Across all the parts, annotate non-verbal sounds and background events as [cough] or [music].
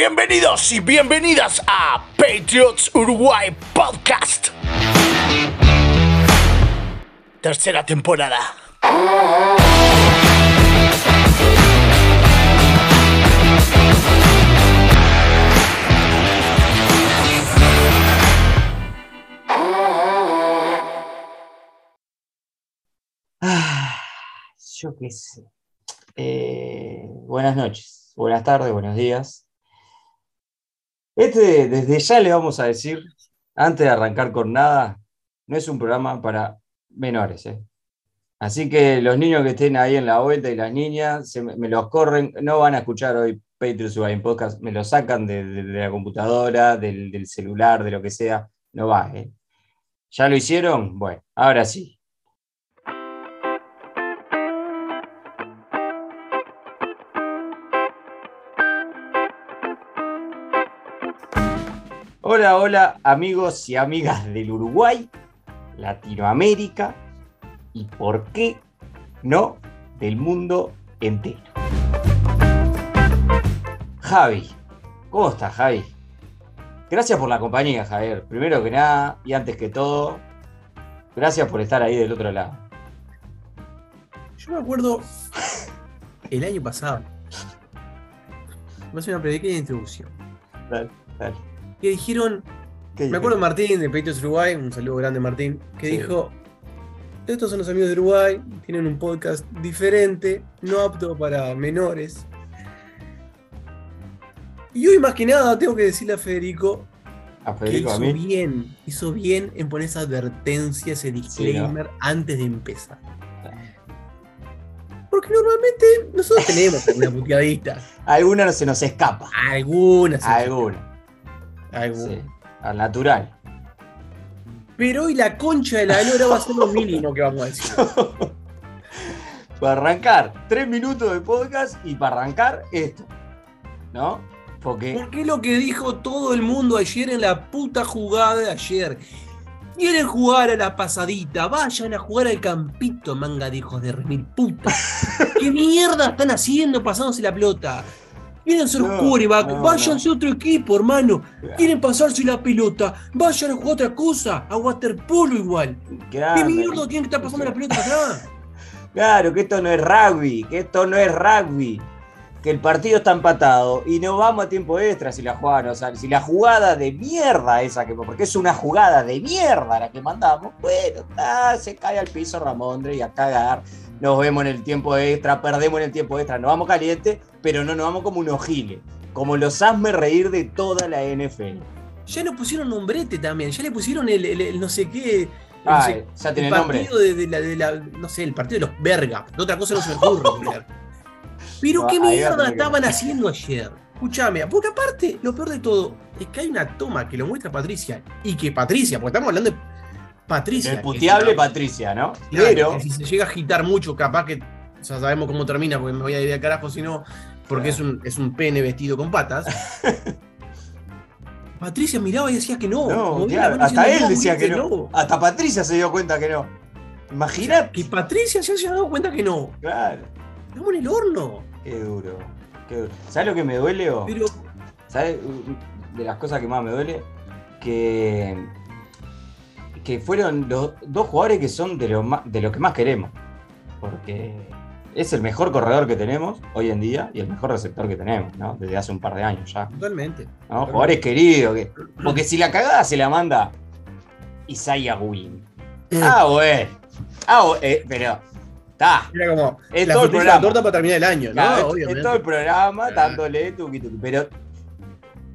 Bienvenidos y bienvenidas a Patriots Uruguay Podcast. Tercera temporada. Ah, yo qué sé. Eh, buenas noches, buenas tardes, buenos días. Este, desde ya le vamos a decir, antes de arrancar con nada, no es un programa para menores. ¿eh? Así que los niños que estén ahí en la vuelta y las niñas, se me, los corren, no van a escuchar hoy Patriots en Podcast, me lo sacan de, la computadora, del, del celular, de lo que sea, no va. ¿eh? ¿Ya lo hicieron? Bueno, ahora sí. Hola, hola amigos y amigas del Uruguay, Latinoamérica y por qué no del mundo entero. Javi, ¿cómo estás Javi? Gracias por la compañía Javier, primero que nada y antes que todo, gracias por estar ahí del otro lado. Yo me acuerdo el año pasado. A hacer una pequeña introducción. Dale, dale. Que dijeron, ¿Qué me acuerdo de Martín de Patriots Uruguay, un saludo grande Martín, que Sí. dijo, estos son los amigos de Uruguay, tienen un podcast diferente, no apto para menores. Y hoy más que nada tengo que decirle a Federico a que a hizo mí. bien, hizo bien en poner esa advertencia, ese disclaimer antes de empezar. Porque normalmente nosotros tenemos alguna puteadita. [laughs] Alguna no se nos escapa. Algunas. Alguna. Sí, al natural. Pero hoy la concha de la lora va a ser lo mínimo que vamos a decir. [laughs] Para arrancar, tres minutos de podcast y para arrancar esto. ¿No? Porque. Porque es lo que dijo todo el mundo ayer en la puta jugada de ayer. Quieren jugar a la pasadita, vayan a jugar al campito, manga de hijos de remil puta. [laughs] ¿Qué mierda están haciendo pasándose la pelota? Quieren ser No, quarterback, no, váyanse a otro equipo, hermano. Quieren pasarse la pelota, vayan a jugar otra cosa, a waterpolo igual. ¿Qué mierda tienen que estar pasando la pelota atrás? [laughs] Claro, que esto no es rugby, que esto no es rugby. Que el partido está empatado y no vamos a tiempo extra si la jugada no sale. Si la jugada de mierda esa que. Porque es una jugada de mierda la que mandamos. Bueno, está, se cae al piso Ramondre y a cagar. Nos vemos en el tiempo extra, perdemos en el tiempo extra. Nos vamos caliente, pero no nos vamos como unos giles. Como los hazme reír de toda la NFL. Ya le pusieron nombrete también, ya le pusieron el, el- el no sé qué. el no sé- ya tiene el nombre. partido de, de la, de la- No sé, el partido de los vergas. De otra cosa no se me ocurre. [laughs] Pero No, qué mierda que- estaban haciendo ayer. Escúchame, porque aparte, lo peor de todo es que hay una toma que lo muestra Patricia. Y que Patricia, porque estamos hablando de Patricia. El que puteable es una- Patricia, ¿no? Claro, Pero. si se llega a agitar mucho, capaz que ya sabemos cómo termina, porque me voy a ir de carajo si no, porque es un, es un pene vestido con patas. [laughs] Patricia miraba y decía que no. No, claro, hasta él decía que no. Hasta Patricia se dio cuenta que no. Imagínate. Que Patricia se haya dado cuenta que no. Claro. Estamos en el horno. Qué duro. Qué duro. ¿Sabes lo que me duele? o? Pero ¿Sabes? De las cosas que más me duele, que, que fueron los dos jugadores que son de lo, más, de lo que más queremos. Porque es el mejor corredor que tenemos hoy en día y el mejor receptor que tenemos, ¿no? Desde hace un par de años ya. totalmente. ¿no? Jugadores queridos. Que, porque si la cagada se la manda Isaiah Wynn. Ah, bueno. Ah, bu- eh, pero. Está. Era como Es la todo el programa. torta para terminar el año, ¿no? es- Obviamente. es todo el programa dándole tuqui tuqui, pero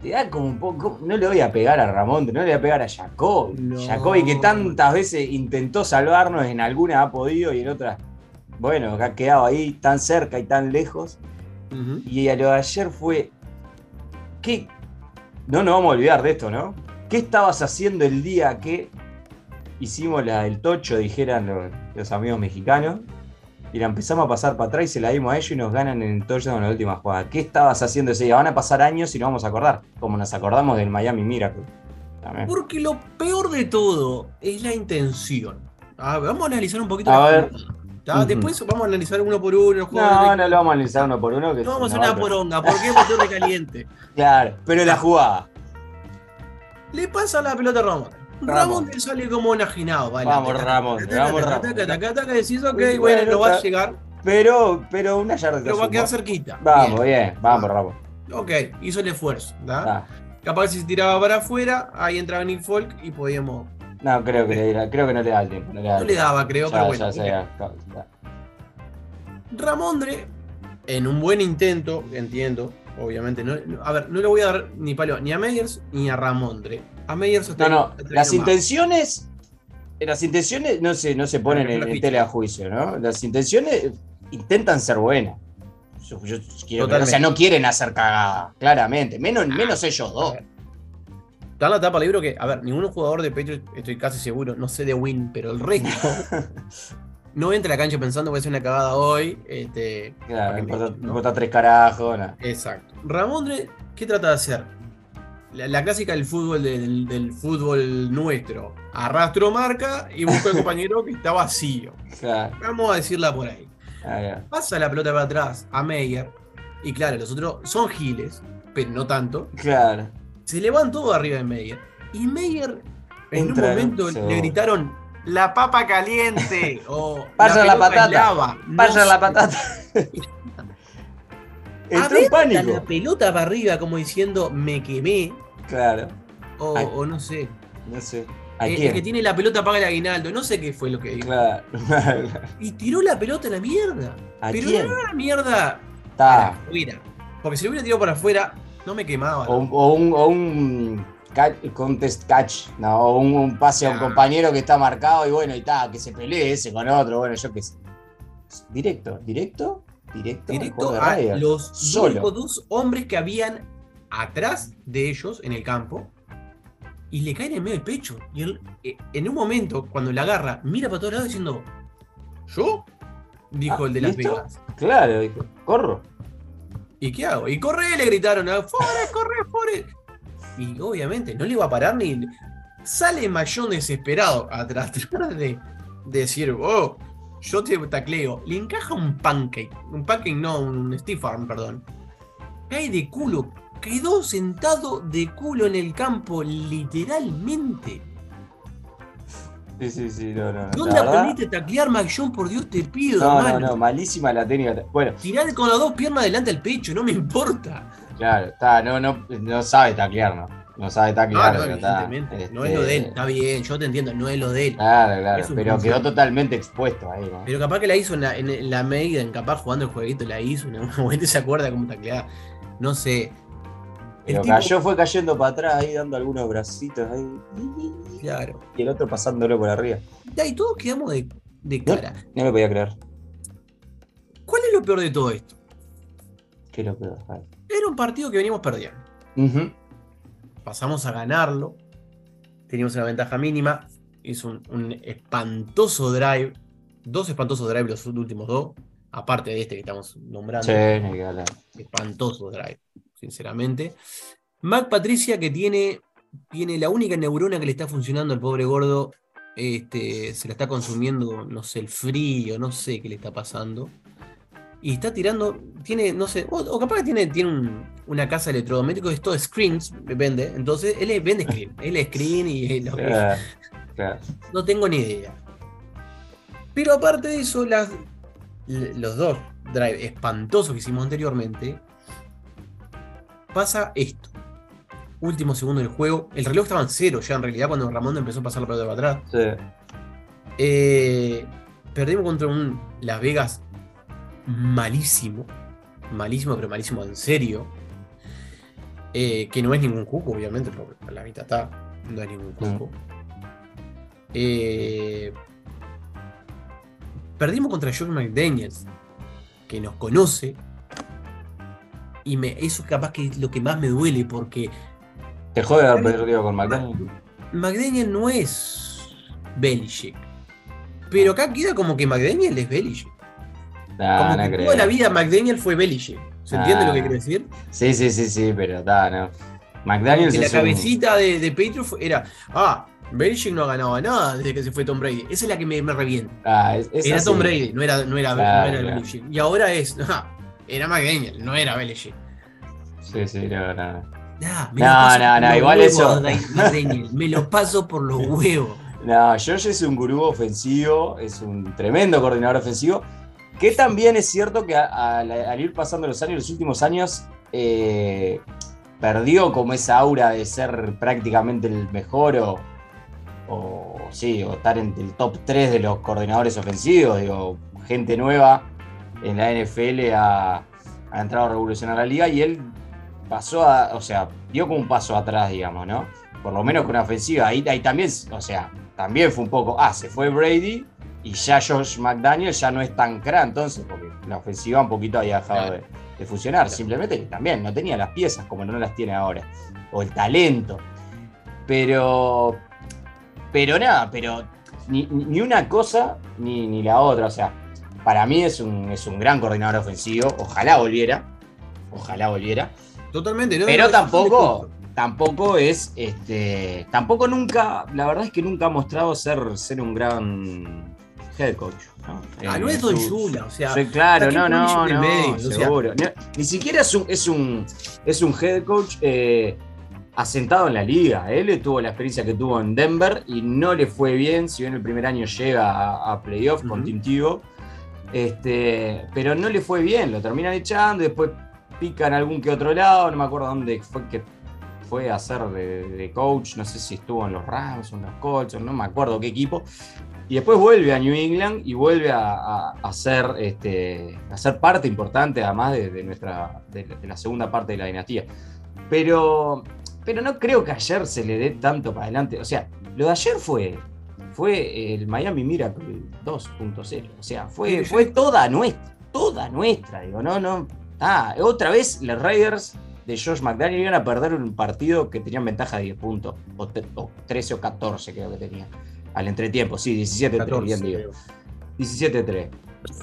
te da como un poco. No le voy a pegar a Ramón, no le voy a pegar a Jacobi. No. Jacobi que tantas veces intentó salvarnos, en algunas ha podido y en otras, bueno, ha quedado ahí tan cerca y tan lejos. Y a lo de ayer fue. ¿Qué? No nos vamos a olvidar de esto, ¿no? ¿Qué estabas haciendo el día que hicimos la del tocho, dijeran los, los amigos mexicanos? Y la empezamos a pasar para atrás y se la dimos a ellos y nos ganan en el touchdown en la última jugada. ¿Qué estabas haciendo ese día? Van a pasar años y no vamos a acordar, como nos acordamos del Miami Miracle. También. Porque lo peor de todo es la intención. A ver, vamos a analizar un poquito A la ver. Después vamos a analizar uno por uno. los No, jugadores. no lo vamos a analizar uno por uno. Que No vamos a no, hacer una pero- poronga, porque es motor de [laughs] caliente. Claro, pero la jugada. Le pasa la pelota a. Ramón. Te sale como enajenado. vale. Vamos, Ramón, vamos, Ramón. decís, ok, Bueno, no va a llegar, Pero, pero una yarda pero va a quedar cerquita. Vamos, bien, vamos, Ramón. Ok, hizo el esfuerzo. Ah, Capaz si se tiraba para afuera, ahí entraba Nick Folk y podíamos. No, creo que, le, creo que no le da el tiempo. No le, da No daba, creo, Ya, pero bueno. ya, ya. Ramondre, en un buen intento, entiendo, obviamente. No- a ver, no le voy a dar ni palo ni a Meyers ni a Ramondre. A hasta No, no, las intenciones. Las intenciones no se, no se ponen en, en ficha. tele a juicio, ¿no? Las intenciones intentan ser buenas. Yo, yo quiero que- o sea, no quieren hacer cagada, claramente. Menos, menos ellos dos. Está la tapa del libro que, a ver, ningún jugador de Patriots, estoy casi seguro, no sé de Win, pero el resto [laughs] no entra a la cancha pensando que va a ser una cagada hoy. Este, Claro, importa, me- ¿no? importa tres carajos. no. Exacto. Ramondre, ¿qué trata de hacer? La, la clásica del fútbol del, del fútbol nuestro. Arrastro marca y busco al [laughs] compañero que está vacío. Claro, Vamos a decirla por ahí. ah. Pasa la pelota para atrás a Meyer. Y claro, los otros son giles, pero no tanto. claro. Se le van todo arriba de Meyer. Y Meyer, en Entra, un momento, le gritaron: ¡La papa caliente! [laughs] o Pasa la patata. lava". No Pasa la sé. patata. [laughs] Entró en pánico. la pelota para arriba, como diciendo: Me quemé. Claro, O, Ay. o no sé. no sé. ¿A El, el quién? que tiene la pelota paga el aguinaldo. No sé qué fue lo que dijo. Claro. Y tiró la pelota a la mierda. ¿A Pero quién? no era la mierda Está. afuera. Porque si lo hubiera tirado para afuera, no me quemaba. O, un- o un, o un ca- contest catch, no, o un, un pase a un compañero que está marcado y bueno, y está, que se pelee ese con otro, bueno, yo qué sé. Directo, directo, directo. directo a los Solo. únicos dos hombres que habían atrás de ellos en el campo y le caen en medio del pecho. Y él, eh, en un momento, cuando la agarra, mira para todos lados diciendo: ¿Yo? Dijo Ah, el de Las ¿listo? Vegas. Claro, dije, corro. ¿Y qué hago? Y corre, le gritaron: "Ah, ¡Fore, corre, fore! Y obviamente no le iba a parar ni. Sale Mayón desesperado a tra- tratar de, de decir: ¡Oh! Yo te tacleo. Le encaja un pancake. Un pancake, no, un stiff arm, perdón. Cae de culo. Quedó sentado de culo en el campo, literalmente. Sí, sí, sí, no, no. ¿Dónde verdad- aprendiste a taclear, Mayón? Por Dios te pido, No, no, hermano. no, malísima la técnica. Bueno, Tirar con las dos piernas delante del pecho, no me importa. claro, está, no, no, no sabe taclear, ¿no? No sabe taclear, no, pero está, evidentemente. No este, es lo de él. Está bien, yo te entiendo, no es lo de él. Claro, claro, pero función. quedó totalmente expuesto ahí, ¿no? Pero capaz que la hizo en la, en la Maiden, capaz jugando el jueguito la hizo, en [laughs] momento se acuerda cómo tacleaba. No sé. El tipo- cayó, fue cayendo para atrás ahí, dando algunos bracitos ahí. Claro. Y el otro pasándolo por arriba. Ya, Y todos quedamos de, de No. cara. No lo podía creer. ¿Cuál es lo peor de todo esto? Qué lo peor. Era un partido que veníamos perdiendo. Pasamos a ganarlo. Teníamos una ventaja mínima. Hizo un, un espantoso drive. Dos espantosos drives los últimos dos. Aparte de este que estamos nombrando. Sí, espantoso drive, sinceramente. Mac Patricia, que tiene, tiene la única neurona que le está funcionando al pobre gordo, este, se la está consumiendo, no sé, el frío, no sé qué le está pasando. Y está tirando, tiene, no sé, o, o capaz que tiene, tiene un- una casa de electrodomésticos, es todo screens, vende. Entonces, él es- vende screen, él es screen y es lo que- Claro, claro. no tengo ni idea. Pero aparte de eso, las, los dos drive espantosos que hicimos anteriormente, pasa esto. Último segundo del juego. El reloj estaba en cero ya en realidad cuando Ramón empezó a pasar la pelota para atrás. Sí. Eh, perdimos contra un Las Vegas malísimo. Malísimo, pero malísimo en serio. Eh, que no es ningún cuco, obviamente, porque a la mitad está. No es ningún cuco. Eh, perdimos contra Josh McDaniels, que nos conoce. Y me, eso capaz que es lo que más me duele, porque Te jode haber perdido con McDaniel. McDaniel no es Belichick. Pero acá queda como que McDaniel es Belichick. Nah, como Ah, no que creo. toda la vida McDaniel fue Belichick. ¿Se entiende Ah. lo que quiero decir? Sí, sí, sí, sí, pero está, no. McDaniel la un- cabecita de, de Patriot era, ah, Belichick no ha ganado nada desde que se fue Tom Brady. Esa es la que me, me revienta. Ah, es- es Era así. Tom Brady, no era, no era, Claro, no era claro. Belichick. Y ahora es. [laughs] era McDaniel, no era Belichick. Sí, sí, no, no. Nah, me No, no, no, igual eso- McDaniel. Me lo paso por los [laughs] huevos. No, George es un gurú ofensivo, es un tremendo coordinador ofensivo, que también es cierto que a- a- al ir pasando los años, los últimos años, eh, perdió como esa aura de ser prácticamente el mejor o, o sí, o estar en el top 3 de los coordinadores ofensivos, digo, gente nueva en la NFL ha, ha entrado a revolucionar la liga y él pasó a, o sea, dio como un paso atrás, digamos, ¿no? Por lo menos con la ofensiva. Ahí, ahí también, o sea, también fue un poco, ah, se fue Brady y ya Josh McDaniel ya no es tan cra, entonces, porque la ofensiva un poquito había dejado de, de funcionar. Simplemente que también no tenía las piezas como no las tiene ahora, o el talento. Pero, pero nada, pero ni una cosa ni, ni la otra. O sea, para mí es un, es un gran coordinador ofensivo. Ojalá volviera. Ojalá volviera. Totalmente, ¿no? Pero No, tampoco, tampoco es, este, tampoco nunca, la verdad es que nunca ha mostrado ser, ser un gran head coach. ¿no? Ah, no es Don Shula, o sea. Claro, ¿para no, no, no? O sea- seguro. Ni siquiera es un, es un, es un head coach eh, asentado en la liga. Él tuvo la experiencia que tuvo en Denver y no le fue bien, si bien el primer año llega a, a playoff con Tebow, este, pero no le fue bien, lo terminan echando después pican algún que otro lado, no me acuerdo dónde fue que fue a hacer de, coach, no sé si estuvo en los Rams o en los Colts, no me acuerdo qué equipo. Y después vuelve a New England y vuelve a, a- ser, este, ser parte importante, además de, de nuestra, de la segunda parte de la dinastía. Pero, pero no creo que ayer se le dé tanto para adelante. O sea, lo de ayer fue, fue el Miami Miracle 2.0. O sea, fue, fue toda nuestra, toda nuestra. Digo, no, no. Ah, otra vez los Raiders de Josh McDaniel iban a perder un partido que tenían ventaja de 10 puntos, o, o 13 o 14 creo que tenían. Al entretiempo, sí, 17-3, 14, bien digo. creo. 17-3.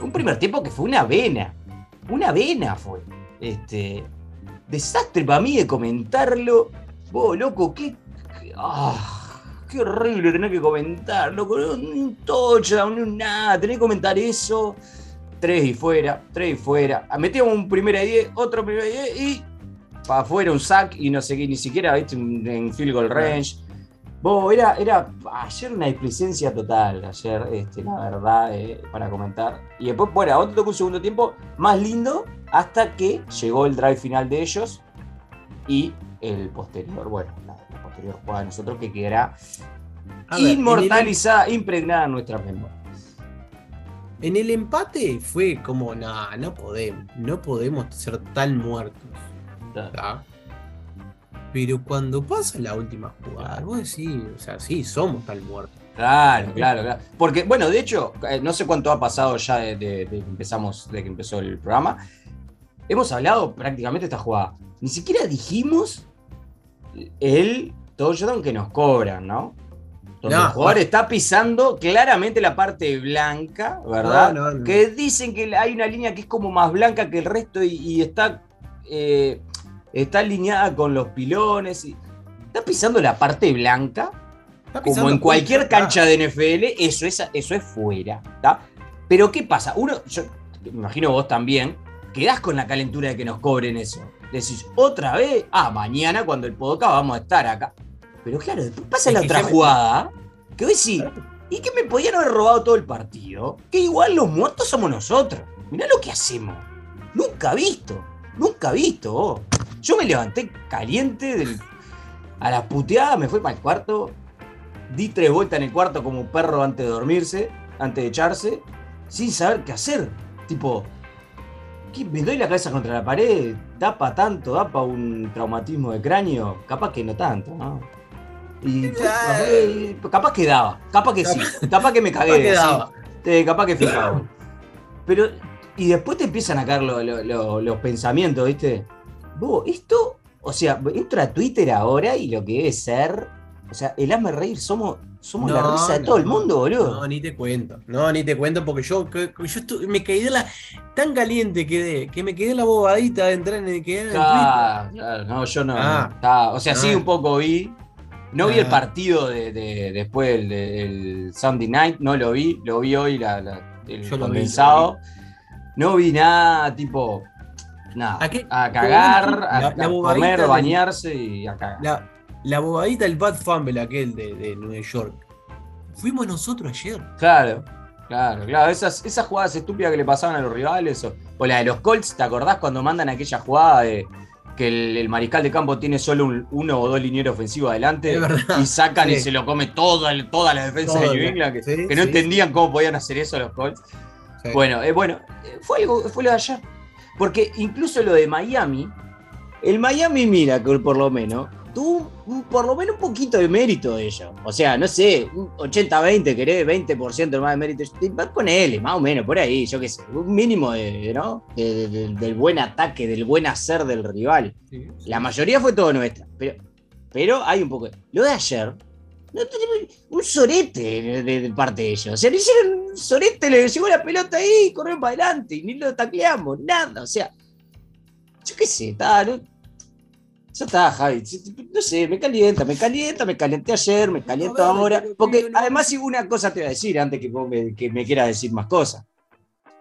Un primer tiempo que fue una vena. Una vena fue. Este. Desastre para mí de comentarlo. Vos, loco, qué. qué- ah, qué horrible tener que comentar, loco. Ni un touchdown, ni un nada. Tener que comentar eso. Tres y fuera, tres y fuera. Ah, Metíamos un primera y 10, otro primera y 10 y. Para afuera un sack y no sé qué, ni siquiera, viste, en field goal range. Vos, era, era ayer una displicencia total, ayer, este, la verdad, eh, para comentar. Y después, bueno, otro tocó un segundo tiempo más lindo hasta que llegó el drive final de ellos y el posterior, bueno, la, de nosotros que quedará ver, inmortalizada, impregnada en nuestras memorias. En el empate fue como, nah, no podemos, no podemos ser tan muertos. Pero cuando pasa la última jugada, Claro. vos decís, o sea, sí, somos tan muertos. Claro, claro, claro. Porque, bueno, de hecho, eh, no sé cuánto ha pasado ya de, de- de que empezamos, de que empezó el programa. Hemos hablado prácticamente de esta jugada. Ni siquiera dijimos el touchdown que nos cobran, ¿no? Donde No, el jugador está pisando claramente la parte blanca, ¿verdad? No. Que dicen que hay una línea que es como más blanca que el resto y, y está, eh, está alineada con los pilones. y- está pisando la parte blanca como en cualquier cancha de NFL, eso es, eso es fuera. ¿tá? Pero ¿qué pasa? Uno, yo me imagino vos también, quedás con la calentura de que nos cobren eso. Decís, otra vez, ah, mañana cuando el Podoca vamos a estar acá. Pero claro, después pasa Es la otra me- jugada, que hoy sí, y que me podían haber robado todo el partido, que igual los muertos somos nosotros. Mirá lo que hacemos. Nunca visto, nunca visto. Yo me levanté caliente del- a la puteada, me fui para el cuarto, di tres vueltas en el cuarto como perro antes de dormirse, antes de echarse, sin saber qué hacer. Tipo, ¿qué? me doy la cabeza contra la pared, da pa' tanto, da pa' un traumatismo de cráneo, capaz que no tanto, ¿no? Y Eh. capaz que daba, capaz que sí, capaz que me cagué. Capaz que sí. Eh, capaz que fijado. Pero, y después te empiezan a caer lo- lo- lo- los pensamientos, ¿viste? Vos, esto, o sea, entro a Twitter ahora y lo que debe ser, o sea, el hazme reír, somos, somos la risa de no, todo el mundo, boludo. No, ni te cuento. No, ni te cuento porque yo, que- que yo me caí de la. Tan caliente quedé que me quedé la bobadita de entrar en el, en Twitter. Claro, claro, no, yo no. Ah. no. O sea, sí, un poco vi, No vi el Ah. partido de, de- después del, del Sunday Night, no lo vi, lo vi hoy la, la- el Yo lo vi, condensado. No vi nada, tipo, nada. ¿A qué? A cagar, La- a, comer, bañarse y a cagar. La, la bobadita del Bad Fumble aquel de, de Nueva York. Fuimos nosotros ayer. Claro, claro, claro. Esas, esas jugadas estúpidas que le pasaban a los rivales. O, o la de los Colts, ¿te acordás cuando mandan aquella jugada de que el, el mariscal de campo tiene solo un- uno o dos linieros ofensivos adelante? Y sacan y se lo come toda, toda la defensa de New la- England, que, sí, que no sí. entendían cómo podían hacer eso los Colts. Bueno, eh, bueno, eh, fue algo, fue lo de ayer. Porque incluso lo de Miami, el Miami, mira, que por lo menos, tuvo por lo menos un poquito de mérito de ello. O sea, no sé, un 80-20, querés 20% más de mérito. Ponele, más o menos, por ahí, yo qué sé, un mínimo de, ¿no? De- de- de- del buen ataque, del buen hacer del rival. Sí, sí. La mayoría fue todo nuestra, pero, pero hay un poco. Lo de ayer, no un sorete de, parte de ellos. O sea, le hicieron un sorete, le llegó la pelota ahí y corrieron para adelante y ni lo tacleamos, nada. O sea, yo qué sé, está. No, ya está, Javi. No sé, me calienta, me calienta, me calenté ayer, me caliento ver, ahora. Porque no- además, si una cosa te voy a decir antes que, vos me, que me quieras decir más cosas.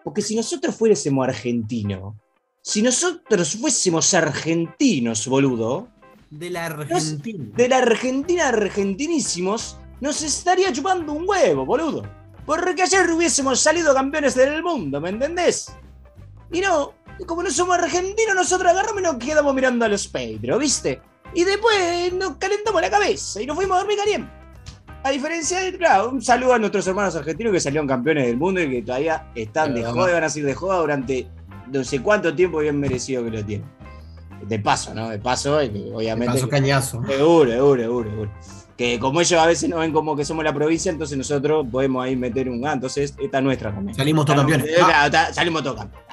Porque si nosotros fuésemos argentinos, si nosotros fuésemos argentinos, boludo, De la Argentina. de la Argentina argentinísimos, nos estaría chupando un huevo, boludo. Porque ayer hubiésemos salido campeones del mundo, ¿me entendés? Y no, y como no somos argentinos, nosotros agarramos y nos quedamos mirando a los Pedro, ¿viste? Y después nos calentamos la cabeza y nos fuimos a dormir caliente. A diferencia de, claro, un saludo a nuestros hermanos argentinos que salieron campeones del mundo y que todavía están de joda y van a seguir de joda durante no sé cuánto tiempo bien merecido que lo tienen. De paso, ¿no? De paso, obviamente. pasó cañazo. Seguro, seguro, seguro, seguro. Que como ellos a veces nos ven como que somos la provincia, entonces nosotros podemos ahí meter un ah, entonces esta es nuestra también. Salimos todos campeones. Ah. salimos todos campeones.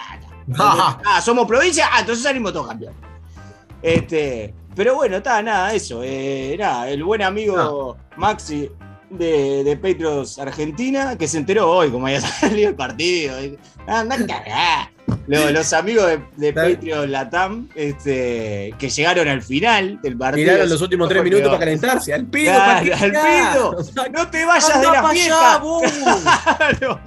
[laughs] Ah. Ah. Ah, somos provincia, ah, entonces salimos todos campeones. Este, pero bueno, está, nada, eso. eh, nada, el buen amigo Maxi de, de Patriots Argentina, que se enteró hoy, como había [laughs] salido el partido. y- Anda a Los, amigos de, de Latam, este, que llegaron al final del partido. Tiraron los últimos tres minutos para calentarse. Al pedo, Claro, ¿para qué al tirás? pedo. O sea, No te vayas de la fiesta. allá, vos. [laughs] Claro,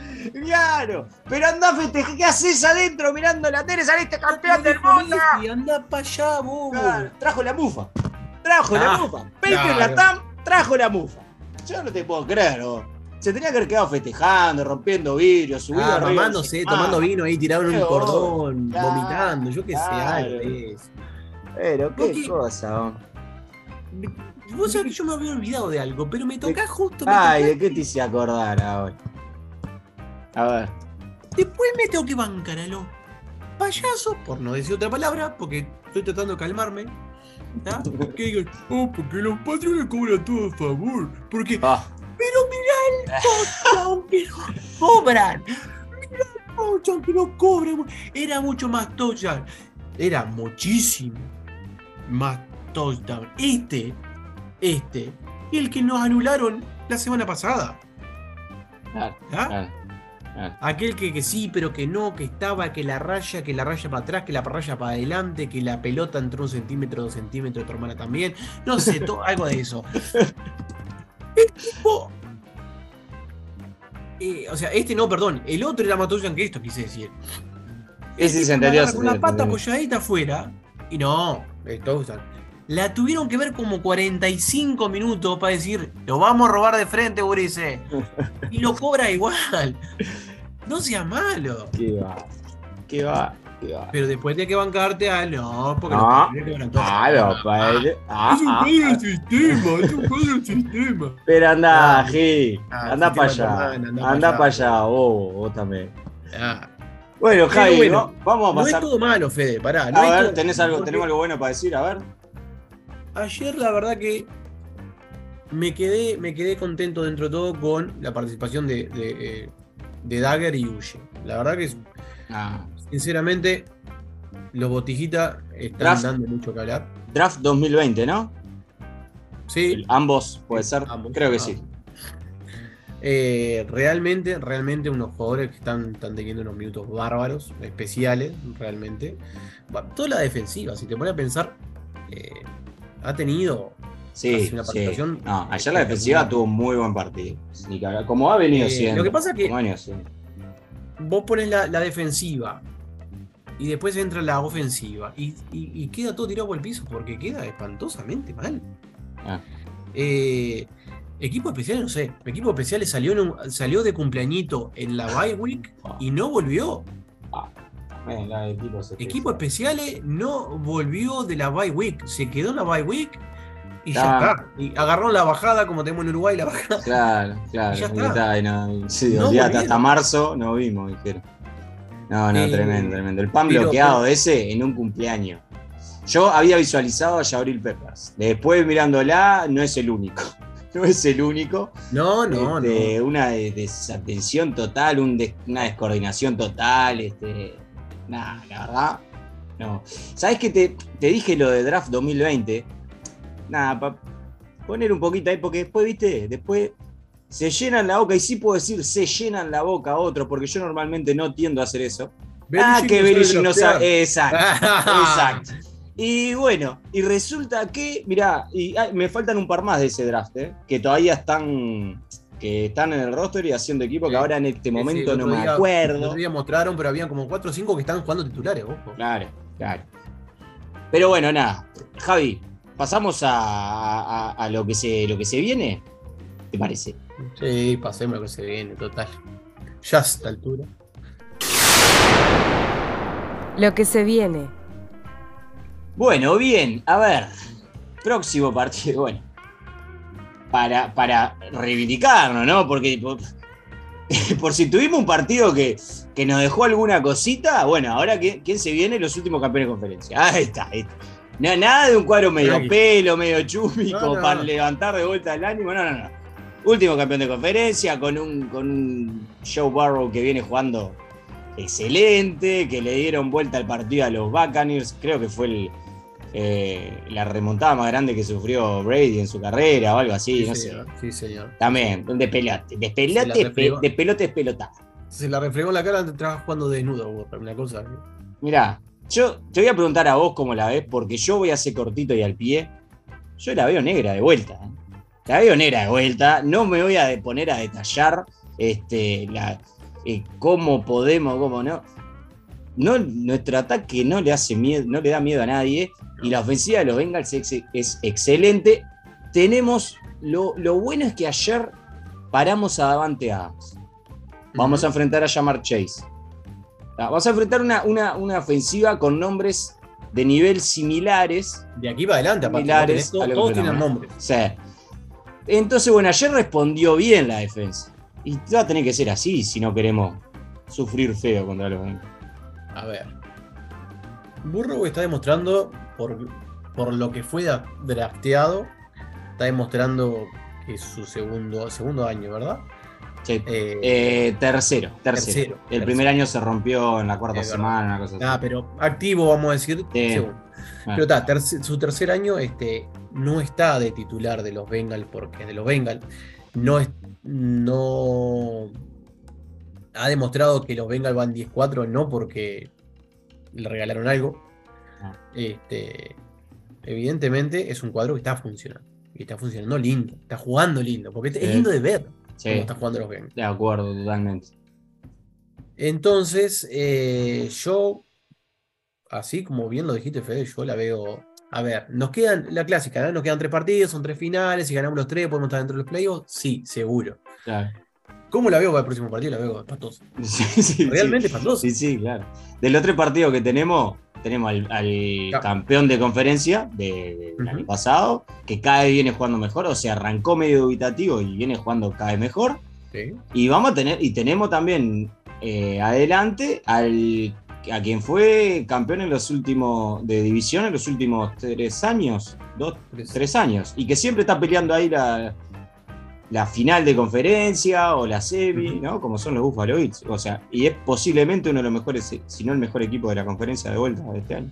claro. Pero anda a festejar. ¿Qué haces adentro mirando la tele? Saliste campeón del mundo. Y anda para allá, vos. Claro, trajo la mufa. Trajo la Ah, mufa. Claro. Latam trajo la mufa. Yo no te puedo creer, vos. Se tenía que haber quedado festejando, rompiendo vidrios, subido Ah, mamándose, Ah, tomando vino ahí, tiraron un cordón, claro, vomitando, yo qué sé, claro. algo de eso. Pero qué Porque- cosa, vos. Vos sabés que yo me había olvidado de algo, pero me tocás justo. me Ay, tocás- ¿de qué te hice acordar ahora? A ver. Después me tengo que bancar a los payasos, por no decir otra palabra, porque estoy tratando de calmarme. ¿tá? [laughs] Que digan, oh, porque los patrones cobran todo a favor. Porque, Ah, pero mirá el touchdown que no cobran. Mirá el touchdown que no cobran. Era mucho más touchdown. Era muchísimo más touchdown. Este, este, el que nos anularon la semana pasada. claro, ¿tá? claro, claro. Aquel que, que sí, pero que no, que estaba, que la raya, que la raya para atrás, que la raya para adelante, que la pelota entró un centímetro, dos centímetros, tu hermana también. No sé, algo de eso. [laughs] El tipo. Eh, o sea, este no, perdón. El otro era más touchdown que esto, quise decir. Ese se entendió. Con la pata apoyadita afuera. Y no, es touchdown. La tuvieron que ver como 45 minutos para decir, lo vamos a robar de frente, Urice. [laughs] Y lo cobra igual. No seas malo. Qué va. Qué va. Pero después tiene que bancarte a no, porque No. todo. Ah, no, padre. Ah, es un ah, juego ah. del sistema, es un juego del sistema. [laughs] Pero anda, Ah, Gil. ah, anda para allá. anda pa' Anda allá. para allá, vos, vos también. Ah, Bueno, Javi, bueno, va- vamos a no es pasar. todo malo, Fede, pará. No a es ver, todo- ¿tenés algo, porque ¿tenemos algo bueno para decir? A ver. Ayer la verdad que me quedé, me quedé contento dentro de todo con la participación de, de, eh, de Dagger y Uche. La verdad que Ah, sinceramente los botijitas están Draft. dando mucho que hablar. Draft 2020, ¿no? Sí, Ambos, puede Sí, ser. ambos. Creo que Ah. sí. Eh, realmente, realmente unos jugadores que están, están teniendo unos minutos bárbaros, especiales, realmente. Toda la defensiva, si te pones a pensar, eh, ha tenido Sí, una sí. participación No, ayer la defensiva tuvo un muy buen partido. Hablar. Como ha venido Eh, siendo. lo que pasa es que-. Vos pones la, la defensiva y después entra la ofensiva y, y- y queda todo tirado por el piso porque queda espantosamente mal. Ah. Eh, equipo especial, no sé. Equipo especial salió, en salió de cumpleañito en la bye week y no volvió. Eh, la de equipos Equipo especiales. especiales no volvió de la bye week. Se quedó en la bye week y ya Ah. está. Y agarró la bajada como tenemos en Uruguay la bajada. Claro, claro. Y ya y está. y no- sí, No hasta marzo no vimos, dijeron. No, no, Eh, tremendo, tremendo. El pan bloqueado ese en un cumpleaños. Yo había visualizado a Yabril Peppers. Después mirándola, no es el único. [laughs] No es el único. No, no, Este, no. Una de- desatención total, un des- una descoordinación total. Este, nada, la verdad. No. ¿Sabes que te, te dije lo de draft 2020? Nada, para poner un poquito ahí, porque después, viste, después se llenan la boca, y sí puedo decir se llenan la boca a otros, porque yo normalmente no tiendo a hacer eso. ah, que no sabe. Exacto. [laughs] Exacto. Y bueno, y resulta que, mirá, y me faltan un par más de ese draft, ¿eh? que todavía están que están en el roster y haciendo equipo, que ahora en este momento el no otro me El acuerdo. otro día mostraron, pero habían como 4 o 5 que estaban jugando titulares, ojo. Claro, claro. Pero bueno, nada. Javi, pasamos a, a- a lo, que se, lo que se viene. ¿Te parece? Sí, pasemos lo que se viene, total. Ya a esta altura. Lo que se viene. Bueno, bien, a ver. Próximo partido, bueno. Para, para reivindicarnos, ¿no? Porque por, [laughs] por si tuvimos un partido que, que nos dejó alguna cosita, bueno, ahora ¿quién, quién se viene? Los últimos campeones de conferencia. Ahí está, ahí está. Nada de un cuadro medio pelo, medio chumi, No, como no. para levantar de vuelta el ánimo. No, no, no. Último campeón de conferencia con un, con un Joe Barrow que viene jugando excelente, que le dieron vuelta al partido a los Buccaneers. Creo que fue el, eh, la remontada más grande que sufrió Brady en su carrera o algo así, no sé. señor. Sí, señor. También, un despelote. Despelote, pe- despelote, despelotado. Se la refregó la cara, estaba jugando desnudo, una cosa. Mirá, yo te voy a preguntar a vos cómo la ves, porque yo voy a hacer cortito y al pie. Yo la veo negra de vuelta. ¿eh? Negra de vuelta. No me voy a poner a detallar este, la, eh, cómo podemos, cómo no. no. Nuestro ataque no le hace miedo, no le da miedo a nadie. Y la ofensiva de los Bengals es, es excelente. Tenemos. Lo, lo bueno es que ayer paramos a Davante Adams. Vamos a enfrentar a Jamar Chase. Ah, Vamos a enfrentar una, una, una ofensiva con nombres de nivel similares. De aquí para adelante, aparte, Similares que todos tienen nombres. Sea, entonces, bueno, ayer respondió bien la defensa. Y va a tener que ser así si no queremos sufrir feo contra los Bengals. A ver. Burrow está demostrando, por, por lo que fue drafteado, está demostrando que es su segundo, segundo año, ¿verdad? Sí. Eh, Eh, tercero, tercero, Tercero, El tercero. primer año se rompió en la cuarta semana, una cosa así. ah, pero activo, vamos a decir, segundo. Ah. Pero está, su tercer año este, no está de titular de los Bengals, porque de los Bengals no, es, no ha demostrado que los Bengals van 10-4, no porque le regalaron algo. Ah. Este, evidentemente es un cuadro que está funcionando. Y está funcionando lindo, está jugando lindo, porque es Sí. lindo de ver Sí, cómo está jugando los Bengals. de acuerdo, totalmente. Entonces, eh, yo, así como bien lo dijiste, Fede, yo la veo. A ver, nos quedan, la clásica, ¿no? Nos quedan tres partidos, son tres finales, si ganamos los tres, podemos estar dentro de los playoffs. Sí, seguro. Claro. ¿Cómo la veo para el próximo partido? La veo espantosa. [laughs] Sí, sí, sí. Realmente espantosa. Sí, sí, claro. Del otro partido que tenemos, tenemos al, al Claro. campeón de conferencia de- del año pasado, que cada vez viene jugando mejor, o sea, arrancó medio dubitativo y viene jugando cada vez mejor. Sí. Y vamos a tener, y tenemos también eh, adelante al a quien fue campeón en los últimos de división en los últimos tres años, dos, Tres. años, y que siempre está peleando ahí la, la final de conferencia o la semi. ¿no? Como son los Buffalo Bills. O sea, y es posiblemente uno de los mejores, si no el mejor equipo de la conferencia de vuelta de este año.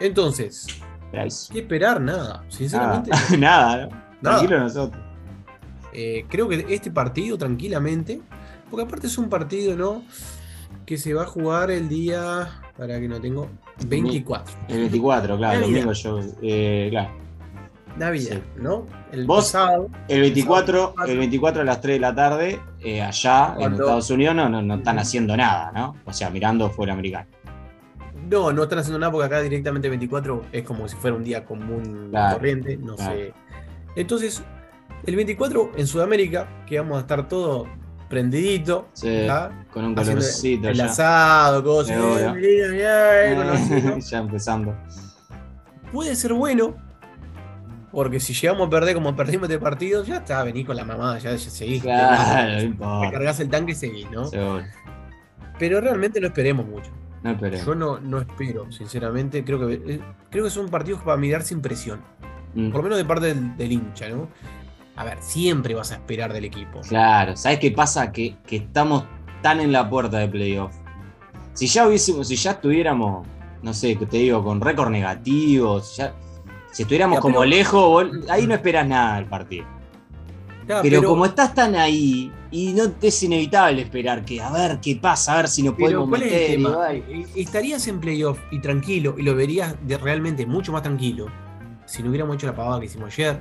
Entonces, Bryce. ¿qué esperar? Nada. Sinceramente, Nada, [laughs] nada, ¿no? Nada. Tranquilo nosotros. eh, creo que este partido, tranquilamente, porque aparte es un partido, ¿no? Que se va a jugar el día, para que no tengo, 24. El 24, claro, el domingo yo. eh, claro. Navidad, Sí. ¿no? El Vos-. El 24, el 24 a las 3 de la tarde, eh, allá en Estados Unidos no, no, no están haciendo nada, ¿no? O sea, mirando fuera americano. No, no están haciendo nada porque acá directamente 24 es como si fuera un día común Claro, corriente, no claro. sé. Entonces, el 24 en Sudamérica, que vamos a estar todo prendidito, con un colorcito el ya. asado, cosas, ya, empezando. Puede ser bueno, porque si llegamos a perder como perdimos este partido, ya está, vení con la mamá, ya, ya seguís. Claro, no cargas el tanque y seguís, ¿no? Seguro. Pero realmente no esperemos mucho. No esperemos. Yo no, no espero, sinceramente. Creo que, eh, creo que son partidos para mirar sin presión. Mm. Por lo menos de parte del, del hincha, ¿no? A ver, siempre vas a esperar del equipo. Claro, ¿sabes qué pasa? Que, que estamos tan en la puerta de playoff. Si ya hubiésemos, si ya estuviéramos, no sé, que te digo, con récord negativo, si, ya- si estuviéramos Ya, como pero- lejos, vos- ahí no esperas nada del partido. Ya, pero, como estás tan ahí, y no es inevitable esperar que a ver qué pasa, a ver si nos podemos ¿cuál es meter. el tema? Eh, Estarías en playoff y tranquilo, y lo verías de realmente mucho más tranquilo si no hubiéramos hecho la pavada que hicimos ayer.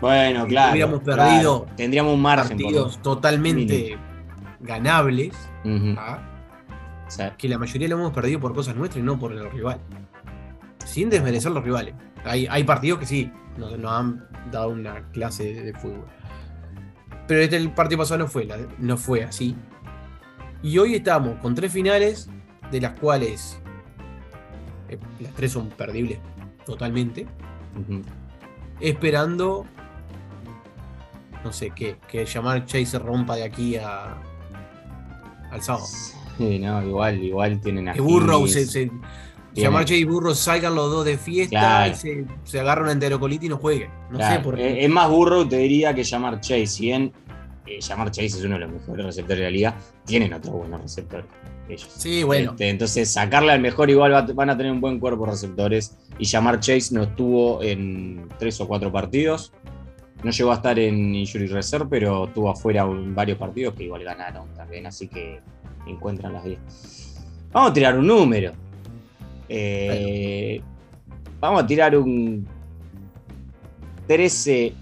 Bueno, claro. hubiéramos claro. perdido Tendríamos un margen. por lo Partidos totalmente ganables. ¿ah? Que la mayoría lo hemos perdido por cosas nuestras y no por el rival. Sin desmerecer los rivales. Hay, hay partidos que sí, nos, nos han dado una clase de, de fútbol. Pero este el partido pasado no fue, la- no fue así. Y hoy estamos con tres finales, de las cuales eh, las tres son perdibles totalmente, ujú. Esperando, no sé, qué, que llamar Chase se rompa de aquí a, al sábado. Sí, no, igual, igual tienen a Que Burrow se, se llamar Chase y Burrow salgan los dos de fiesta Claro. y se, se agarran una enterocolitis y no jueguen. No Claro, sé por eh, qué. Es más burro, te diría, que llamar Chase. Si bien eh, llamar Chase es uno de los mejores receptores de la liga, tienen otros buenos receptores. Ellos. sí, bueno. Este, entonces, sacarle al mejor igual va- van a tener un buen cuerpo receptores. Y llamar Chase no estuvo en tres o cuatro partidos. No llegó a estar en Injury Reserve, pero estuvo afuera en varios partidos que igual ganaron también. Así que encuentran las 10. Vamos a tirar un número. Eh, Vamos a tirar un 13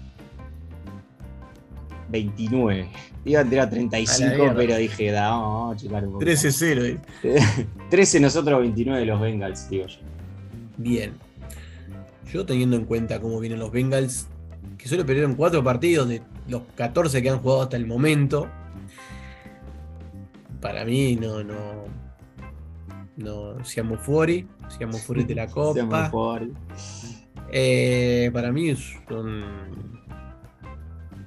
29. Iba a tirar A 35, la mierda. pero dije, da, vamos, vamos a chicar un poco. 13-0. eh. [laughs] 13 nosotros, 29 los Bengals, digo yo. Bien. Yo teniendo en cuenta cómo vienen los Bengals, que solo perdieron cuatro partidos de los 14 que han jugado hasta el momento. Para mí no, no. No, siamo fuori, siamo fuori de la [laughs] Seamos copa. por- Eh, para mí son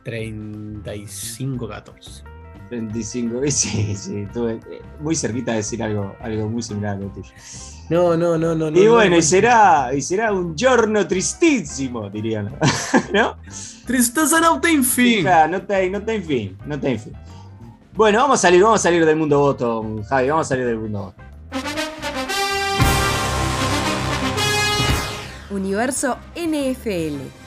35-14. 35. Sí, sí, estuve eh, muy cerquita de decir algo, algo muy similar a lo tuyo. No, no, no, no. y no, bueno, no, y será, y será un giorno tristísimo, dirían. [laughs] ¿No? Tristeza no tem fin. No tem, no fin, no fin. Bueno, vamos a salir, vamos a salir del mundo Boston, Javi, vamos a salir del mundo Boston. Universo NFL.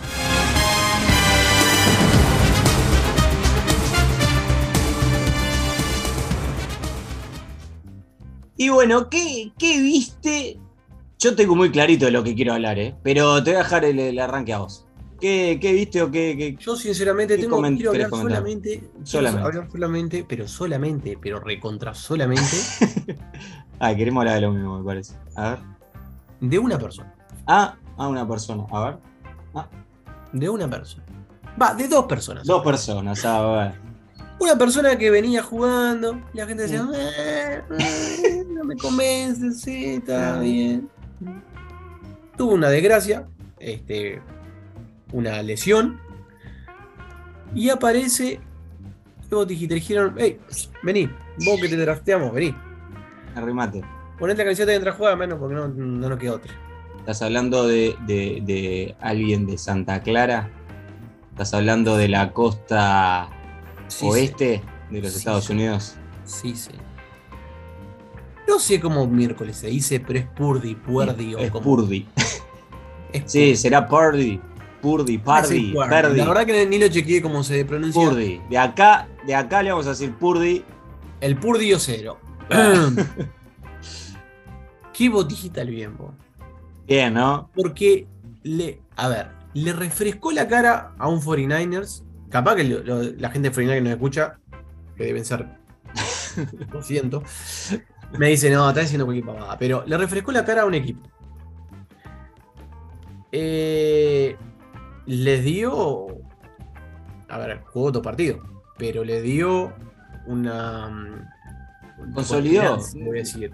Y bueno, ¿qué, qué viste? Yo tengo muy clarito de lo que quiero hablar, ¿eh? Pero te voy a dejar el, el arranque a vos. ¿Qué, qué viste o qué, qué- Yo sinceramente ¿Qué tengo, quiero hablar solamente, quiero Solamente. hablar solamente, pero solamente, pero recontra solamente, [laughs] Ah, queremos hablar de lo mismo, me parece. A ver. de una persona. Ah, a una persona. A ver. De una persona. Va, de dos personas. Dos personas, a ver. Una persona que venía jugando, y la gente decía, Mm. "Eh, eh, no me convence, sí, está bien. Tuvo una desgracia, este, una lesión, y aparece, luego te dijeron, hey, vení, vos que te drafteamos, vení. Arrimate. Ponete la camiseta mientras juega, menos porque no, no nos queda otra. ¿Estás hablando de, de- de alguien de Santa Clara? ¿Estás hablando de la costa Sí, oeste de los Sí, Estados. Unidos? Sí, sí. No sé cómo miércoles se dice, pero es Purdy, Puerdi o es como. Purdy. es Sí, será Purdy. Purdy, sí, Purdy. La verdad que ni lo chequeé cómo se pronuncia. Purdy. De acá, de acá le vamos a decir Purdy. El Purdio cero. [clears throat] Qué botijita el bien, vos. Bien, ¿no? Porque le. A ver, le refrescó la cara a un 49ers. Capaz que lo- lo- la gente de 49ers nos escucha, que deben ser [laughs] 200. Me dice, no, está diciendo cualquier pavada. Pero le refrescó la cara a un equipo. Eh, les dio. A ver, jugó otro partido. Pero le dio una. mm, Consolidó. voy a decir.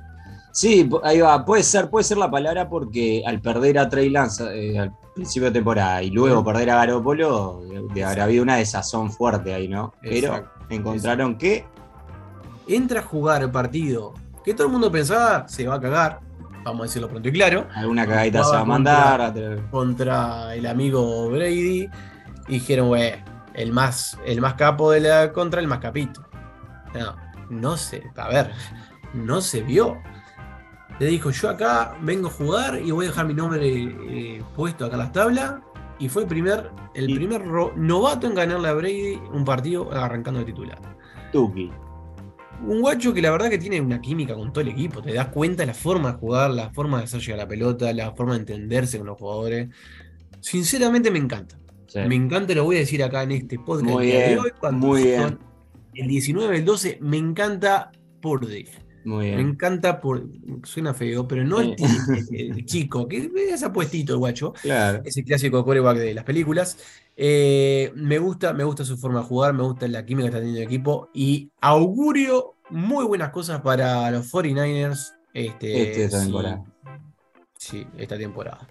Sí, ahí va. Puede ser, puede ser la palabra porque al perder a Trey Lance eh, al principio de temporada y luego perder a Garoppolo, de, haber habido una desazón fuerte ahí, ¿no? Pero Exacto. encontraron que Entra a jugar partido que todo el mundo pensaba se va a cagar. Vamos a decirlo pronto y claro. alguna cagadita se va a mandar. contra el amigo Brady. Y dijeron, güey, el más, el más capo de la contra el más capito. No, no se, a ver, no se vio. Le dijo, yo acá vengo a jugar y voy a dejar mi nombre eh, puesto acá en las tablas. Y fue el primer, el Y- primer novato en ganarle a Brady un partido arrancando de titular. Tuki. Un guacho que la verdad que tiene una química con todo el equipo. Te das cuenta de la forma de jugar, la forma de hacer llegar la pelota, la forma de entenderse con los jugadores. Sinceramente me encanta. Sí. Me encanta, lo voy a decir acá en este podcast Muy el día de bien, hoy, cuando muy bien. el 19, el 12. Me encanta Purdy. Muy Me encanta por. Suena feo, pero no el, [laughs] chico, que es apuestito el guacho. Claro. Ese clásico coreback de las películas. Eh, me gusta, me gusta su forma de jugar, me gusta la química que está teniendo el equipo. Y augurio muy buenas cosas para los 49ers. Este, Este, esta temporada. Sí, esta temporada.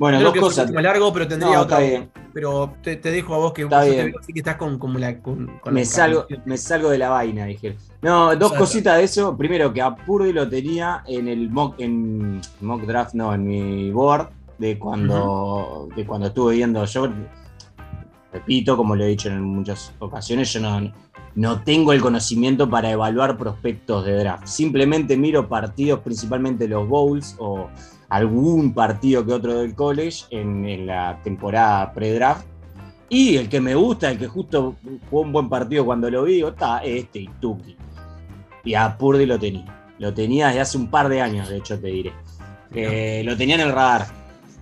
Bueno, Creo dos que cosas. más largo, pero tendría No, otra. está bien. Pero te, te dejo a vos que Está vos bien. te así que estás con, la, con, con Me la salgo, me salgo de la vaina, dije. No, dos Exacto. cositas de eso. Primero, que a Purdy lo tenía en el mock, en mock draft, no, en mi board, de cuando, de cuando estuve viendo. Yo, repito, como lo he dicho en muchas ocasiones, yo no, no tengo el conocimiento para evaluar prospectos de draft. Simplemente miro partidos, principalmente los bowls o algún partido que otro del college en, en la temporada pre-draft. Y el que me gusta, el que justo jugó un buen partido cuando lo vi, está este Ituki. Y a Purdy lo tenía. Lo tenía desde hace un par de años, de hecho, te diré. Eh, lo tenía en el radar.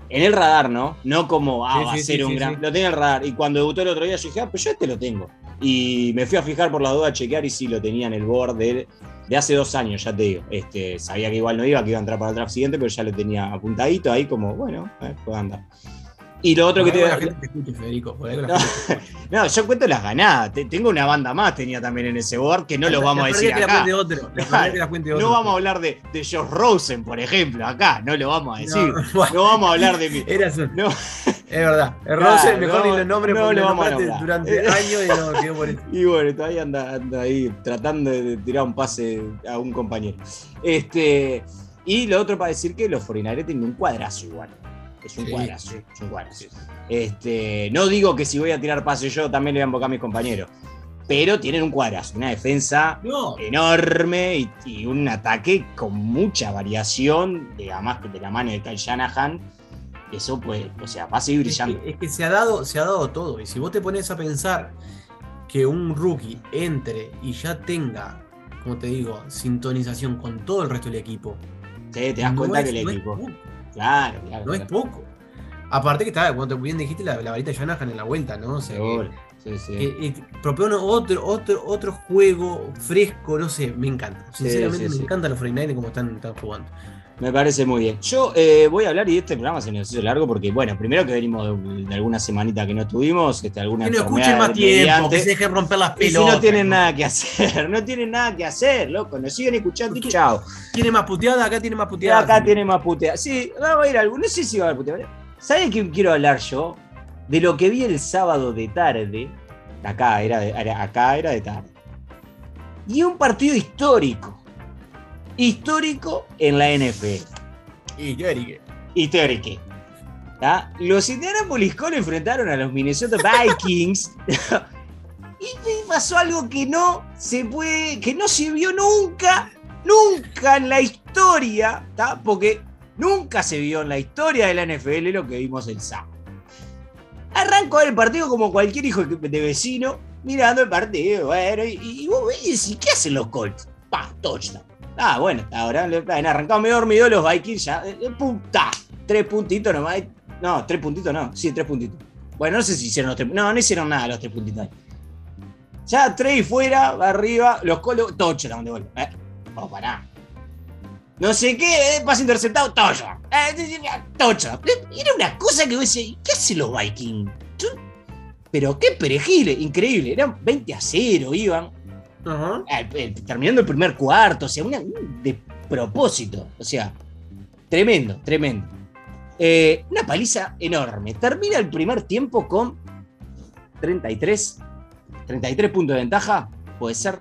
En el radar, ¿no? No como, ah, Sí, va a ser sí, un gran. Lo tenía en el radar. Y cuando debutó el otro día, yo dije, ah, pues yo este lo tengo. Y me fui a fijar por la duda, a chequear y sí, lo tenía en el board de, de hace dos años, ya te digo. Este, sabía que igual no iba, que iba a entrar para el draft siguiente, pero ya lo tenía apuntadito ahí, como, bueno, eh, puede andar. Y lo otro Por que te. la gente te escucha, Federico. Por la No. gente te escucha. [laughs] No, yo cuento las ganadas. Te- Tengo una banda más, tenía también en ese board, que no lo vamos a La decir que la acá. cuente otro. La que la cuente otro. No vamos a hablar de, de Josh Rosen, por ejemplo, acá. No lo vamos a decir. [laughs] No, No, vamos a hablar de mi. Eras un- No, Es verdad. El Claro, Rose, mejor no, ni los nombres no porque lo nombraste durante años y no quedó por [laughs] eso. y bueno, todavía anda, anda ahí tratando de tirar un pase a un compañero. Este, y lo otro para decir que los 49 tienen un cuadrazo igual. Es un Sí, cuadrazo. sí. Es un cuadrazo. Este, no digo que si voy a tirar pase yo también le voy a invocar a mis compañeros. Pero tienen un cuadrazo, una defensa No, enorme y, y un ataque con mucha variación, de, además de la mano de Kyle Shanahan. Eso pues, o sea, va a seguir es brillando. que, es que se, ha dado, se ha dado todo. Y si vos te pones a pensar que un rookie entre y ya tenga, como te digo, sintonización con todo el resto del equipo. Sí, te das no cuenta es- que el no es equipo. poco, claro, claro. no es poco. Aparte que está, te bien dijiste, la, la varita de Shanahan en la vuelta, ¿no? O sea, que-. Sí, sí. que, eh, propone otro, otro, otro juego fresco, no sé, me encanta. Sinceramente sí, me sí. encanta los 49 como están, están jugando. Me parece muy bien. Yo eh, voy a hablar y este programa se nos hizo largo porque, bueno, primero que venimos de, de alguna semanita que no estuvimos, este, alguna Que no escuchen más tiempo, que se dejen romper las Y si pelotas. no tienen nada que hacer, [laughs] no tienen nada que hacer, loco, nos siguen escuchando chao. ¿Tiene más puteada? Acá tiene más puteada. acá tiene más putea. Sí, va a ir algo. No sé si va a haber putea. ¿Saben de quién quiero hablar yo? De lo que vi el sábado de tarde. Acá era de, era- acá era de tarde. Y un partido histórico. Histórico en la NFL. Histórico. ¿tá? Los Indianapolis Colts enfrentaron a los Minnesota Vikings. [laughs] y pasó algo que no se puede, que no se vio nunca, nunca en la historia, ¿tá? porque nunca se vio en la historia de la NFL lo que vimos el sábado. Arrancó el partido como cualquier hijo de vecino, mirando el partido, bueno, y, vos ves, ¿y qué hacen los Colts? Pa, touchdown. Ah, bueno, ahora han arrancado medio dormido los Vikings, ya, eh, punta, tres puntitos nomás, No, tres puntitos no. Sí, tres puntitos. Bueno, no sé si hicieron los tres No, no hicieron nada los tres puntitos. Ya tres y fuera, arriba, los colos. Touchdown de vuelta. Eh, oh, pará. No sé qué, eh, pase interceptado, touchdown. Eh, touchdown. Era una cosa que vos decías, ¿qué hacen los Vikings? Pero qué perejil, increíble. Eran 20 a 0, iban. Ajá. Eh, terminando el primer cuarto, o sea, una, de propósito, o sea, tremendo, tremendo. Eh, una paliza enorme. Termina el primer tiempo con 33, 33 puntos de ventaja, puede ser.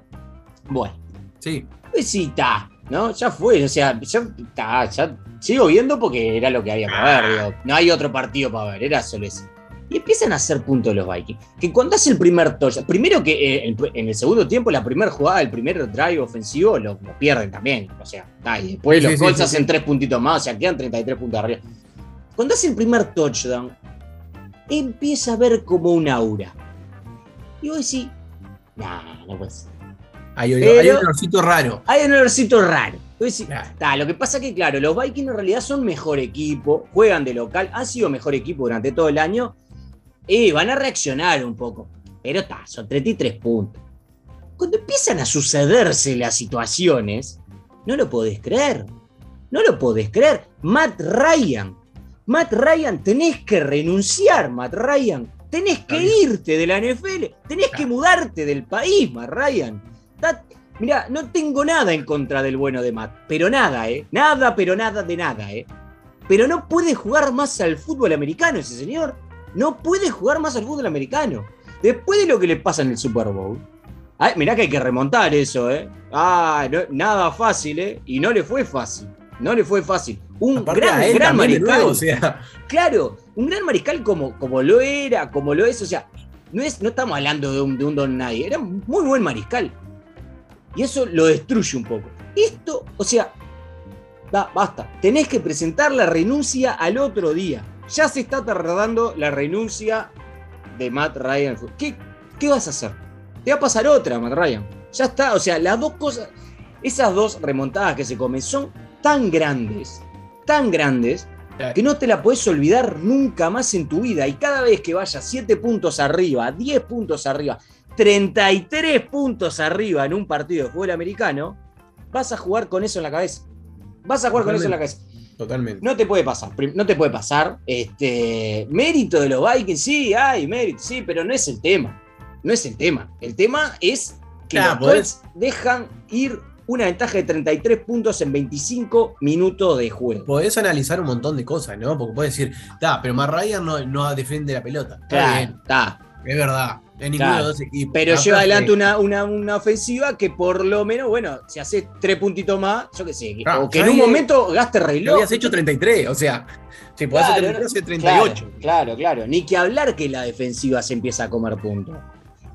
Bueno, Sí. está, ¿no? Ya fue, o sea, ya, está, ya sigo viendo porque era lo que había para ver, digo, no hay otro partido para ver, era solo ese. Y empiezan a hacer puntos los Vikings. Que cuando hace el primer touchdown, primero que eh, en, en el segundo tiempo, la primera jugada, el primer drive ofensivo, lo, lo pierden también. O sea, está, y después Sí, los Colts sí, hacen tres puntitos más, o sea, quedan 33 puntos arriba. Cuando hace el primer touchdown, empieza a ver como un aura. Y vos decís, nah, no puede ser. Hay, un olorcito raro. Hay un olorcito raro. Claro. Ta, lo que pasa que, claro, los Vikings en realidad son mejor equipo, juegan de local, han sido mejor equipo durante todo el año y van a reaccionar un poco. Pero ta, son 33 puntos. Cuando empiezan a sucederse las situaciones, no lo podés creer. No lo podés creer. Matt Ryan. Matt Ryan, tenés que renunciar, Matt Ryan. Tenés que Está irte de la NFL. Tenés que mudarte del país, Matt Ryan. Mirá, no tengo nada en contra del bueno de Matt, pero nada, ¿eh? Nada, pero nada de nada, ¿eh? Pero no puede jugar más al fútbol americano ese señor. No puede jugar más al fútbol americano. Después de lo que le pasa en el Super Bowl. Ay, mirá que hay que remontar eso, ¿eh? Ah, no- nada fácil, ¿eh? Y no le fue fácil. No le fue fácil. Un Aparte gran, mariscal. nuevo, o sea, Claro, un gran mariscal como, como lo era, como lo es, o sea, no, es, no estamos hablando de un, de un don nadie, era un muy buen mariscal. Y eso lo destruye un poco. Esto, o sea, da, basta, tenés que presentar la renuncia al otro día. Ya se está tardando la renuncia de Matt Ryan. ¿Qué, qué vas a hacer? Te va a pasar otra, Matt Ryan. Ya está, o sea, las dos cosas, esas dos remontadas que se comen son tan grandes, tan grandes, que no te la puedes olvidar nunca más en tu vida. Y cada vez que vayas 7 puntos arriba, 10 puntos arriba, 33 puntos arriba en un partido de fútbol americano, vas a jugar con eso en la cabeza. Vas a jugar con eso en la cabeza. totalmente. No te puede pasar, no te puede pasar. Este, mérito de los Vikings, sí, hay mérito, sí, pero no es el tema. No es el tema. El tema es que Claro, los podés- Colts dejan ir una ventaja de 33 puntos en 25 minutos de juego. Podés analizar un montón de cosas, ¿no? Porque podés decir, está, pero Matt Ryan no, no defiende la pelota. Está Claro, bien, está. es verdad. En ninguno Claro. de los dos equipos. Pero Está lleva adelante una, una, una ofensiva que por lo menos, bueno, si hace tres puntitos más, yo qué sé, que- Claro, o que en un momento gaste Lo reloj. habías hecho 33, o sea, si podés hacer Claro, 33, hace Claro, 38. Claro, claro. Ni que hablar que la defensiva se empieza a comer puntos.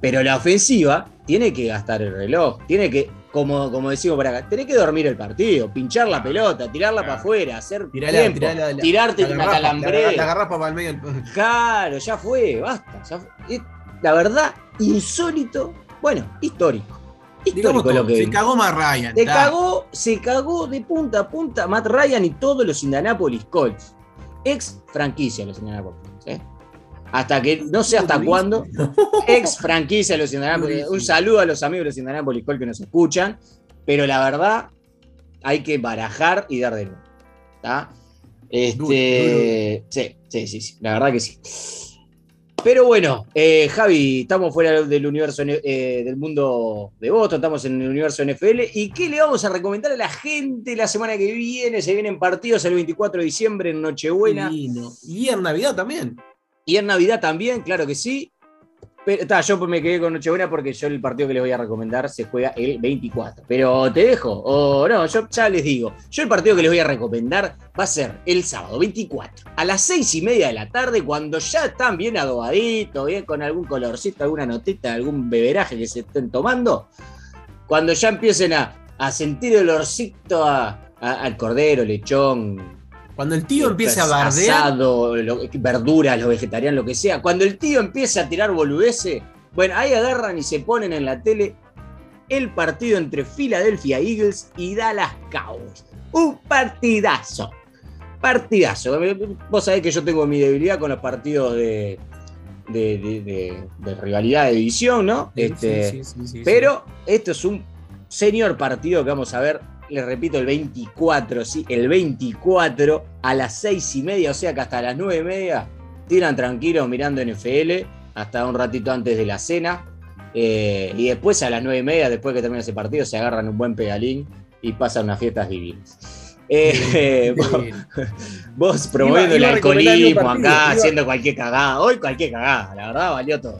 Pero la ofensiva tiene que gastar el reloj. Tiene que, como, como decimos por acá, tiene que dormir el partido, pinchar la pelota, tirarla Claro. para afuera, hacer Tirá la- tiempo, tirá la- la- tirarte la una calambre. La, la garrafa para el medio. Claro, ya fue, basta. ya fue. La verdad, insólito, bueno, histórico. Histórico todo, lo que se vimos. cagó Matt Ryan. Se está. cagó, se cagó de punta a punta Matt Ryan y todos los Indianapolis Colts. Ex franquicia los Indianapolis Colts. ¿eh? Hasta que no sé hasta cuándo. [laughs] Ex franquicia los Indianapolis. Un saludo a los amigos de los Indianapolis Colts que nos escuchan. Pero la verdad, hay que barajar y dar de nuevo. ¿tá? Este, Sí, sí, sí, sí. La verdad que sí. Pero bueno, eh, Javi, estamos fuera del universo eh, del mundo de Boston, estamos en el universo NFL. ¿Y qué le vamos a recomendar a la gente la semana que viene? Se vienen partidos el 24 de diciembre en Nochebuena. Y en Navidad también. y en Navidad también, claro que sí. Pero yo me quedé con Nochebuena porque yo el partido que les voy a recomendar se juega el 24. Pero te dejo, o no, yo ya les digo. Yo el partido que les voy a recomendar va a ser el sábado 24, a las 6 y media de la tarde, cuando ya están bien adobaditos, bien con algún colorcito, alguna notita, algún beberaje que se estén tomando. Cuando ya empiecen a, a sentir el olorcito a- al cordero, lechón, Cuando el tío empiece a bardear, Asado, lo- verduras, los vegetarianos, lo que sea. Cuando el tío empieza a tirar boludeces, bueno, ahí agarran y se ponen en la tele el partido entre Philadelphia Eagles y Dallas Cowboys. Un partidazo. partidazo. Vos sabés que yo tengo mi debilidad con los partidos de, de, de- de- de rivalidad de división, ¿no? Este, sí, sí, sí, sí. pero esto es un señor partido que vamos a ver, les repito, el 24, sí, el 24 a las 6 y media, o sea que hasta las 9 y media tiran tranquilos mirando NFL hasta un ratito antes de la cena. eh, y después a las 9 y media, después que termina ese partido, se agarran un buen pedalín y pasan unas fiestas divinas. Eh, vos, [laughs] vos promoviendo iba el alcoholismo partido, acá, iba- haciendo cualquier cagada. Hoy cualquier cagada, la verdad valió todo.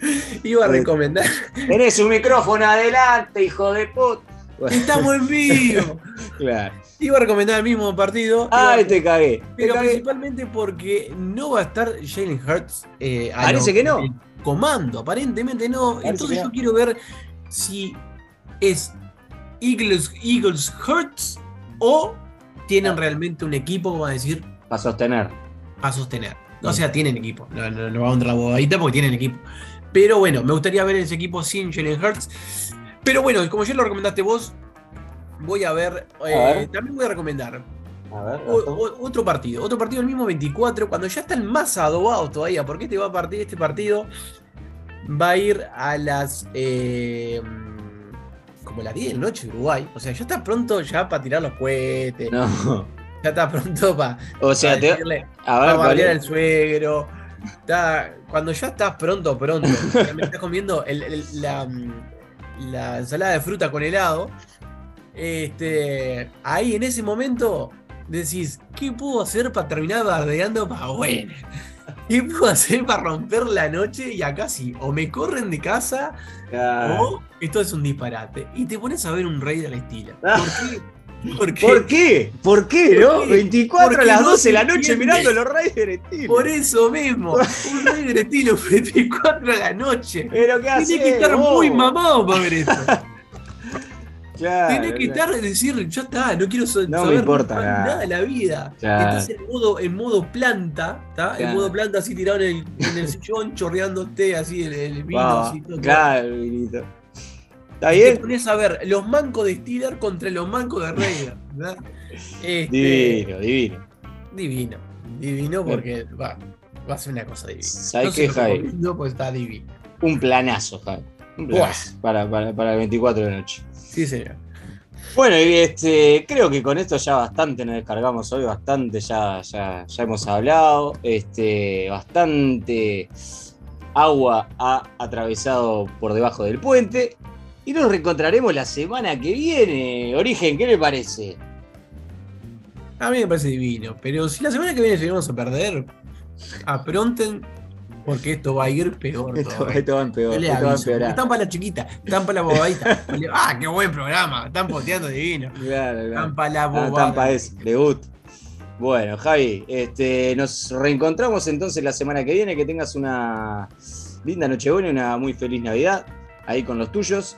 [laughs] Iba a recomendar. Tenés un micrófono adelante, hijo de puta. Bueno, [laughs] Estamos en vivo. claro. Iba a recomendar el mismo partido. Ay, te cagué. te Pero cagué. principalmente porque no va a estar Jalen Hurts. eh, a Parece lo- que no. Comando, aparentemente no. Parece Entonces yo no. quiero ver si es Eagles, Eagles Hurts o tienen realmente un equipo, vamos a decir, Para sostener. a sostener. O sea, tienen equipo. No, no, no vamos a entrar la bobadita porque tienen equipo. Pero bueno, me gustaría ver ese equipo sin Jalen Hurts. Pero bueno, como ya lo recomendaste vos, voy a ver. eh, ver. También voy a recomendar A ver, o- o- otro partido, otro partido el mismo 24, cuando ya están más adobados todavía, porque este va a partir, este partido va a ir a las eh, como las 10 de la noche de Uruguay. O sea, ya está pronto ya para tirar los cohetes, No. ya está pronto para, O sea, te, decirle, a para ver, al suegro. Está- cuando ya estás pronto, pronto, me estás comiendo el- el- la, la ensalada de fruta con helado. Este, ahí en ese momento decís, ¿qué puedo hacer para terminar bardeando para buena? [laughs] ¿Qué puedo hacer para romper la noche? Y acá sí, o me corren de casa o esto es un disparate. Y te pones a ver un rey de la estila. [laughs] Ah. ¿Por qué? ¿Por qué? ¿Por qué, ¿Por no? qué? 24 a las no 12 de la noche mirando los Raiders estilo. Por eso mismo, [laughs] un rey estilo 24 a la noche. Pero qué Tienes que estar muy mamado para ver esto. [laughs] Claro, Tienes que estar y decir, ya está, no quiero so- No me saber importa nada. de la vida. Claro. Estás en modo, en modo planta, ¿está? En modo planta así tirado en el, en el [laughs] sillón, chorreándote así el, el vino. Va, así, todo. claro, vinito. ¿Está Y te bien? pones a ver los mancos de Steeler contra los mancos de Raider. Este, Divino, divino. divino. Divino porque va, va a ser una cosa divina. ¿Sabes no qué, Javi? recomiendo porque está divino. Un planazo, Javi. Un planazo para, para, para el 24 de la noche. Sí, señor. Bueno, y este, creo que con esto ya bastante nos descargamos hoy, bastante ya, ya, ya hemos hablado, este, bastante agua ha atravesado por debajo del puente y nos reencontraremos la semana que viene. Origen, ¿qué le parece? A mí me parece divino, pero si la semana que viene llegamos a perder, apronten porque esto va a ir peor. Esto, va. Yo le Esto va empeorar. Están para la chiquita, están para la bobadita. [laughs] ah, qué buen programa, están posteando divino. Claro, claro. Están para la Ah, bobada. Tampa es, debut. Bueno, Javi, este, nos reencontramos entonces la semana que viene. Que tengas una linda Nochebuena y una muy feliz Navidad ahí con los tuyos.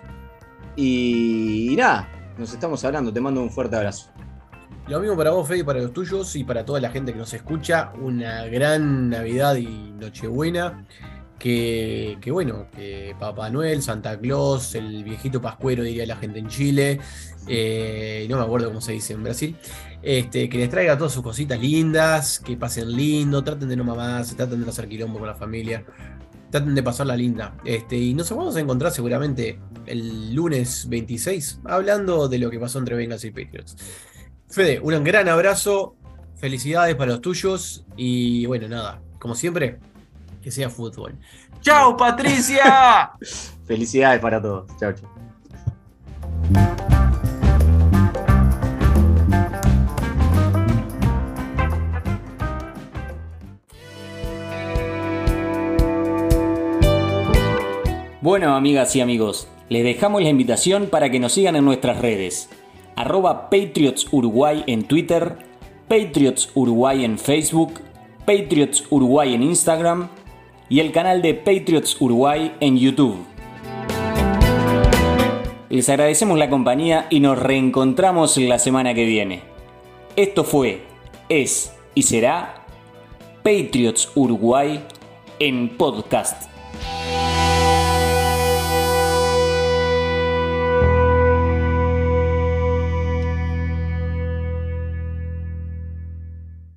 Y, nada, nos estamos hablando. Te mando un fuerte abrazo. Lo mismo para vos, Fede, para los tuyos y para toda la gente que nos escucha. Una gran Navidad y Nochebuena. Que, que bueno, que Papá Noel, Santa Claus, el viejito pascuero, diría la gente en Chile. eh, no me acuerdo cómo se dice en Brasil. Este, que les traiga todas sus cositas lindas, que pasen lindo, traten de no mamarse, traten de no hacer quilombo con la familia. Traten de pasarla linda. Este, y nos vamos a encontrar seguramente el lunes 26 hablando de lo que pasó entre Bengals y Patriots. Fede, un gran abrazo, felicidades para los tuyos y bueno, nada, como siempre, que sea fútbol. ¡Chao, Patricia! [laughs] Felicidades para todos. Chao, chao. Bueno, amigas y amigos, les dejamos la invitación para que nos sigan en nuestras redes. Arroba Patriots Uruguay en Twitter, Patriots Uruguay en Facebook, Patriots Uruguay en Instagram y el canal de Patriots Uruguay en YouTube. Les agradecemos la compañía y nos reencontramos la semana que viene. Esto fue, es y será Patriots Uruguay en podcast.